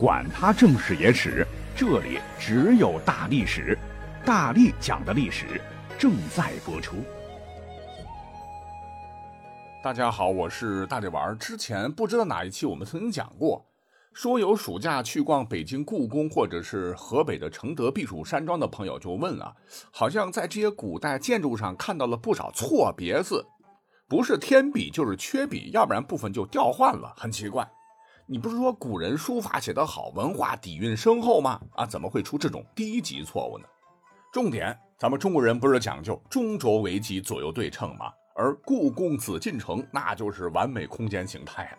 管他正史野史，这里只有大历史，大力讲的历史正在播出。大家好，我是大力丸。之前不知道哪一期我们曾经讲过，说有暑假去逛北京故宫或者是河北的承德避暑山庄的朋友就问了，好像在这些古代建筑上看到了不少错别字，不是添笔就是缺笔，要不然部分就调换了，很奇怪。你不是说古人书法写得好，文化底蕴深厚吗？啊，怎么会出这种低级错误呢？重点，咱们中国人不是讲究中轴为基，左右对称吗？而故宫紫禁城那就是完美空间形态啊！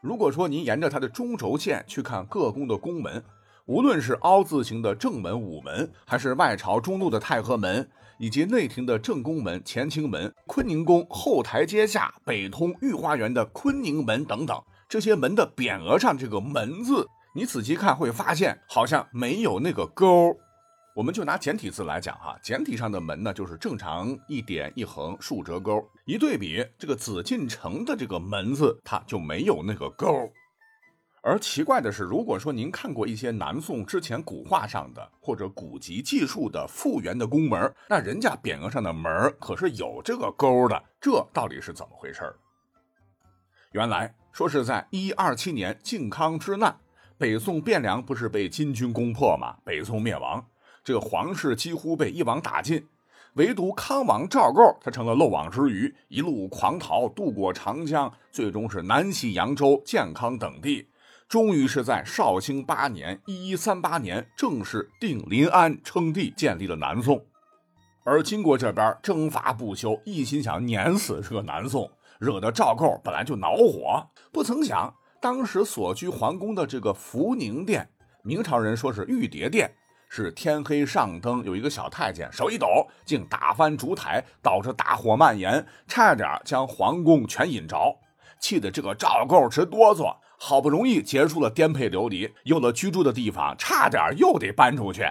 如果说您沿着它的中轴线去看各宫的宫门，无论是凹字形的正门、午门，还是外朝中路的太和门，以及内廷的正宫门、乾清门、坤宁宫后台阶下北通御花园的坤宁门等等。这些门的匾额上这个“门”字，你仔细看会发现好像没有那个勾。我们就拿简体字来讲哈，简体上的门呢就是正常一点一横竖折钩，一对比这个紫禁城的这个门字，它就没有那个勾。而奇怪的是，如果说您看过一些南宋之前古画上的或者古籍记述的复原的宫门，那人家匾额上的门可是有这个勾的，这到底是怎么回事？原来。说是在一二七年靖康之难，北宋汴梁不是被金军攻破吗？北宋灭亡，这个皇室几乎被一网打尽，唯独康王赵构他成了漏网之鱼，一路狂逃，渡过长江，最终是南袭扬州、建康等地，终于是在绍兴八年（一一三八年）正式定临安，称帝，建立了南宋。而金国这边征伐不休，一心想碾死这个南宋。惹得赵构本来就恼火，不曾想当时所居皇宫的这个福宁殿，明朝人说是玉蝶殿，是天黑上灯，有一个小太监手一抖，竟打翻烛台，导致大火蔓延，差点将皇宫全引着，气得这个赵构直哆嗦。好不容易结束了颠沛流离，有了居住的地方，差点又得搬出去。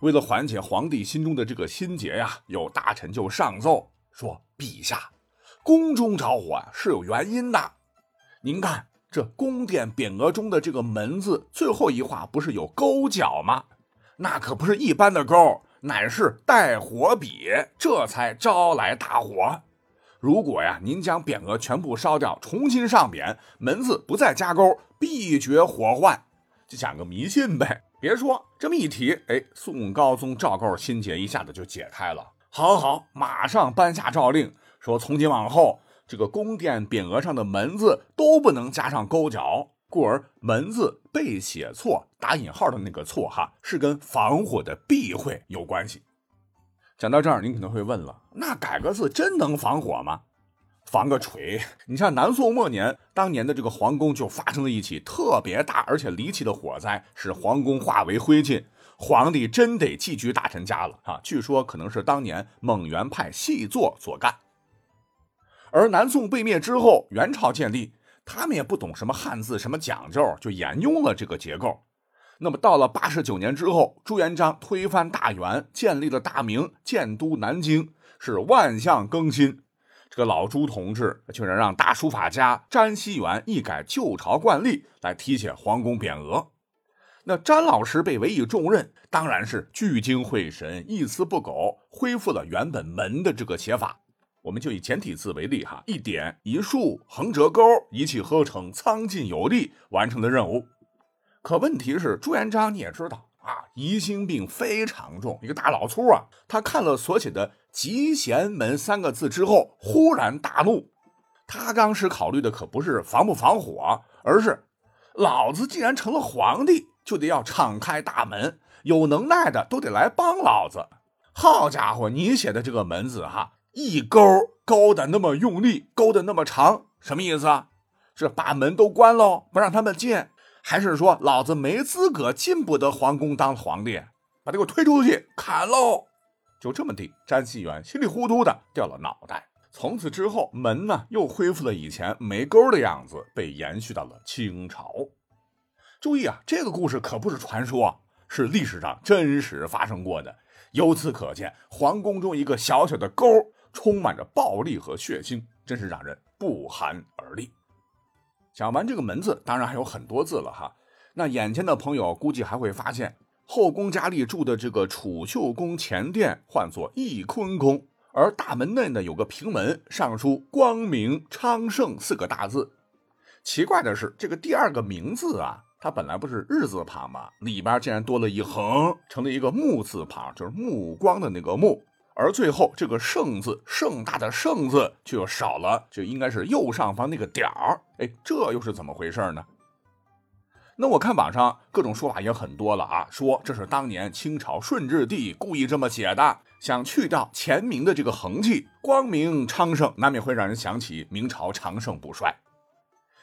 为了缓解皇帝心中的这个心结呀，有大臣就上奏说：“陛下。”宫中着火是有原因的，您看这宫殿匾额中的这个“门”字最后一画不是有勾角吗？那可不是一般的勾，乃是带火笔，这才招来大火。如果呀，您将匾额全部烧掉，重新上匾，“门”字不再加勾，必绝火患，就讲个迷信呗。别说这么一提，哎，宋高宗赵构心结一下子就解开了。好好，马上颁下诏令。说从今往后，这个宫殿匾额上的“门”字都不能加上勾角，故而“门”字被写错，打引号的那个错哈，是跟防火的避讳有关系。讲到这儿，您可能会问了，那改个字真能防火吗？防个锤！你像南宋末年，当年的这个皇宫就发生了一起特别大而且离奇的火灾，使皇宫化为灰烬，皇帝真得寄居大臣家了啊！据说可能是当年蒙元派细作所干。而南宋被灭之后，元朝建立，他们也不懂什么汉字，什么讲究，就沿用了这个结构。那么到了八十九年之后，朱元璋推翻大元，建立了大明，建都南京，是万象更新。这个老朱同志居然让大书法家詹希元一改旧朝惯例，来题写皇宫匾额。那詹老师被委以重任，当然是聚精会神，一丝不苟，恢复了原本门的这个写法。我们就以简体字为例哈，一点一竖横折钩，一气呵成，苍劲有力，完成的任务。可问题是，朱元璋你也知道啊，疑心病非常重，一个大老粗啊。他看了所写的“集贤门”三个字之后，忽然大怒。他当时考虑的可不是防不防火，而是老子既然成了皇帝，就得要敞开大门，有能耐的都得来帮老子。好家伙，你写的这个“门”字哈。一勾勾的那么用力，勾的那么长，什么意思啊？是把门都关喽，不让他们进，还是说老子没资格进不得皇宫当皇帝？把他给我推出去砍喽！就这么地，詹希元稀里糊涂的掉了脑袋。从此之后，门呢又恢复了以前没钩的样子，被延续到了清朝。注意啊，这个故事可不是传说，是历史上真实发生过的。由此可见，皇宫中一个小小的钩。充满着暴力和血腥，真是让人不寒而栗。讲完这个“门”字，当然还有很多字了哈。那眼前的朋友估计还会发现，后宫佳丽住的这个储秀宫前殿唤作翊坤宫，而大门内呢有个平门，上书“光明昌盛”四个大字。奇怪的是，这个第二个名字啊，它本来不是日字旁吗？里边竟然多了一横，成了一个木字旁，就是目光的那个目。而最后这个盛字，盛大的盛字就少了，就应该是右上方那个点儿。哎，这又是怎么回事呢？那我看网上各种说法也很多了啊，说这是当年清朝顺治帝故意这么写的，想去掉前明的这个痕迹，光明昌盛，难免会让人想起明朝长盛不衰。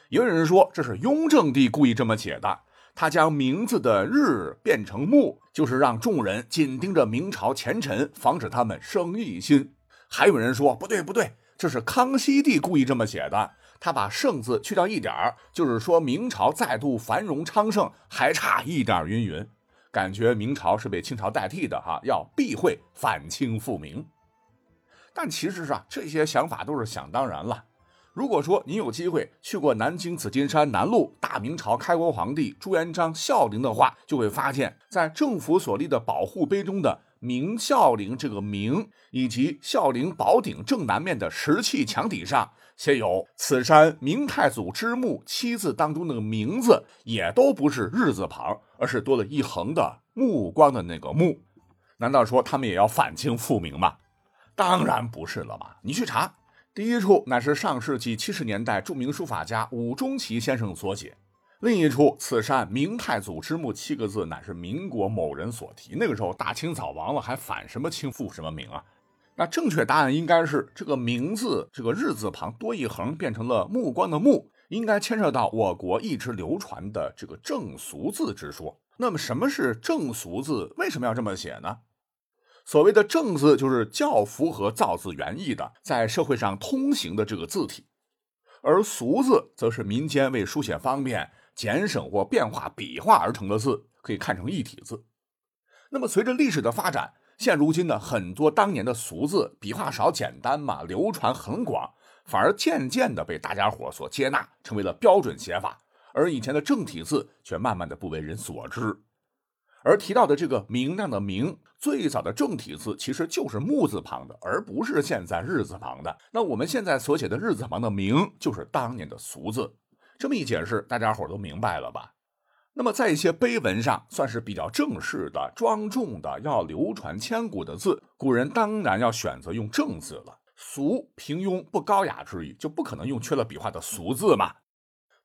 也有人说这是雍正帝故意这么写的。他将名字的日变成木，就是让众人紧盯着明朝前尘，防止他们生异心。还有人说不对不对，这是康熙帝故意这么写的。他把圣字去掉一点儿，就是说明朝再度繁荣昌盛还差一点云云，感觉明朝是被清朝代替的哈，要避讳反清复明。但其实啊，这些想法都是想当然了。如果说您有机会去过南京紫金山南路大明朝开国皇帝朱元璋孝陵的话，就会发现，在政府所立的保护碑中的明孝陵这个明，以及孝陵宝顶正南面的石砌墙体上写有“此山明太祖之墓”七字当中那个名字，也都不是日字旁，而是多了一横的目光的那个目。难道说他们也要反清复明吗？当然不是了嘛！你去查。第一处乃是上世纪七十年代著名书法家伍中奇先生所写，另一处“此山明太祖之墓”七个字乃是民国某人所题。那个时候大清早亡了，还反什么清复什么明啊？那正确答案应该是这个“明”字，这个日字旁多一横，变成了目光的“目”，应该牵涉到我国一直流传的这个正俗字之说。那么什么是正俗字？为什么要这么写呢？所谓的正字就是较符合造字原意的，在社会上通行的这个字体，而俗字则是民间为书写方便、简省或变化笔画而成的字，可以看成一体字。那么随着历史的发展，现如今呢，很多当年的俗字笔画少、简单嘛，流传很广，反而渐渐的被大家伙所接纳，成为了标准写法，而以前的正体字却慢慢的不为人所知。而提到的这个明亮的明，最早的正体字其实就是木字旁的，而不是现在日字旁的。那我们现在所写的日字旁的明，就是当年的俗字。这么一解释，大家伙都明白了吧？那么在一些碑文上，算是比较正式的、庄重的、要流传千古的字，古人当然要选择用正字了。俗平庸不高雅之意，就不可能用缺了笔画的俗字嘛。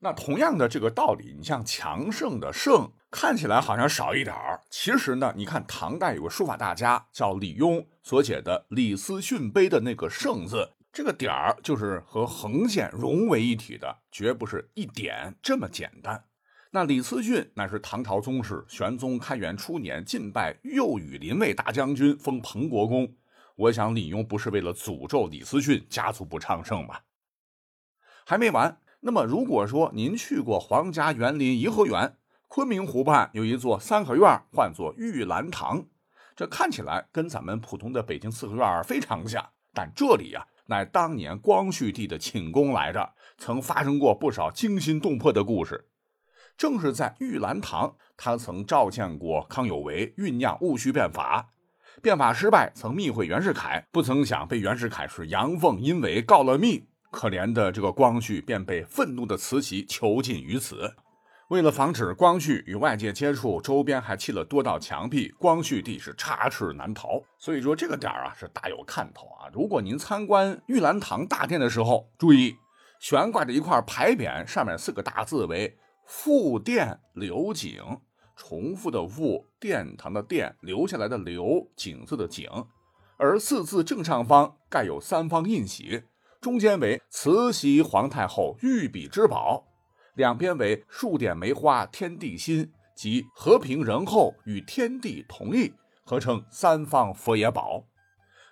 那同样的这个道理，你像强盛的盛，看起来好像少一点儿，其实呢，你看唐代有个书法大家叫李邕所写的《李思训碑》的那个盛字，这个点儿就是和横线融为一体的，绝不是一点这么简单。那李思训乃是唐朝宗室，玄宗开元初年进拜右羽林卫大将军，封彭国公。我想李邕不是为了诅咒李思训家族不昌盛吧？还没完。那么，如果说您去过皇家园林颐和园，昆明湖畔有一座三合院，唤作玉兰堂，这看起来跟咱们普通的北京四合院非常像。但这里呀，乃当年光绪帝的寝宫来着，曾发生过不少惊心动魄的故事。正是在玉兰堂，他曾召见过康有为，酝酿戊戌变法。变法失败，曾密会袁世凯，不曾想被袁世凯是阳奉阴违，告了密。可怜的这个光绪便被愤怒的慈禧囚禁于此。为了防止光绪与外界接触，周边还砌了多道墙壁，光绪帝是插翅难逃。所以说这个点儿啊是大有看头啊！如果您参观玉兰堂大殿的时候，注意悬挂着一块牌匾，上面四个大字为“复殿留景”，重复的“复”殿堂的“殿”留下来的“留”景字的“景”，而四字正上方盖有三方印玺。中间为慈禧皇太后御笔之宝，两边为数点梅花天地心及和平仁厚与天地同意，合称三方佛爷宝。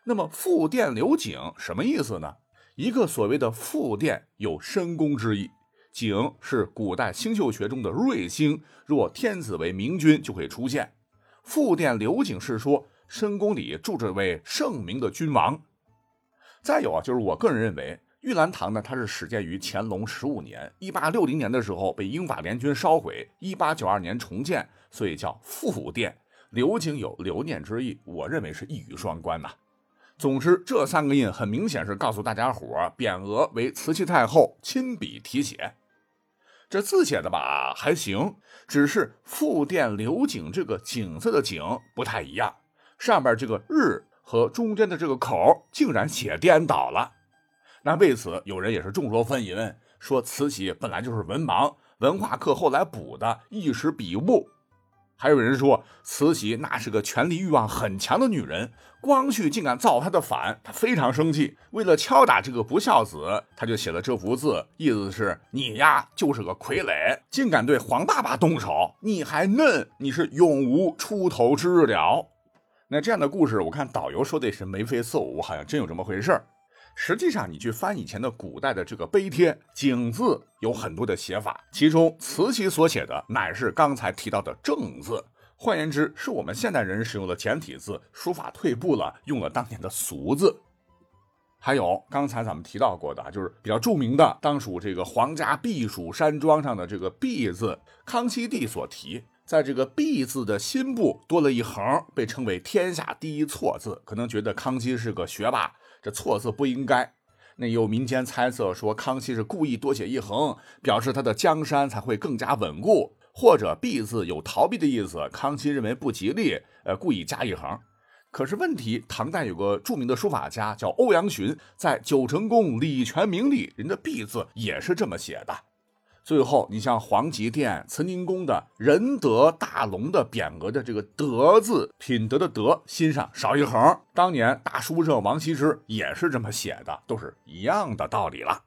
那么复殿留景什么意思呢？一个所谓的复殿有深宫之意，景是古代星宿学中的瑞星，若天子为明君就会出现。复殿留景是说深宫里住着位圣明的君王。再有啊，就是我个人认为，玉兰堂呢，它是始建于乾隆十五年，一八六零年的时候被英法联军烧毁，一八九二年重建，所以叫复殿。留景有留念之意，我认为是一语双关呐。总之，这三个印很明显是告诉大家伙匾额为慈禧太后亲笔题写。这字写的吧还行，只是复殿留景这个景字的景不太一样，上边这个日和中间的这个口竟然写颠倒了。那为此有人也是众说纷纭，说慈禧本来就是文盲，文化课后来补的，一时笔误。还有人说慈禧那是个权力欲望很强的女人，光绪竟敢造她的反，她非常生气。为了敲打这个不孝子，她就写了这幅字，意思是你呀就是个傀儡，竟敢对皇爸爸动手，你还嫩，你是永无出头之日了。那这样的故事，我看导游说的是眉飞色舞，好像真有这么回事儿。实际上，你去翻以前的古代的这个碑帖，景字有很多的写法，其中慈禧所写的乃是刚才提到的正字，换言之，是我们现代人使用的简体字，书法退步了，用了当年的俗字。还有刚才咱们提到过的，就是比较著名的，当属这个皇家避暑山庄上的这个“避”字，康熙帝所题，在这个“避”字的心部多了一横，被称为天下第一错字，可能觉得康熙是个学霸。这错字不应该。那有民间猜测说，康熙是故意多写一横，表示他的江山才会更加稳固，或者“避”字有逃避的意思，康熙认为不吉利，呃，故意加一横。可是问题，唐代有个著名的书法家叫欧阳询，在《九成宫礼泉铭》里，人的“避”字也是这么写的。最后，你像皇极殿、慈宁宫的仁德大龙的匾额的这个“德”字，品德的“德”，心上少一横。当年大书圣王羲之也是这么写的，都是一样的道理了。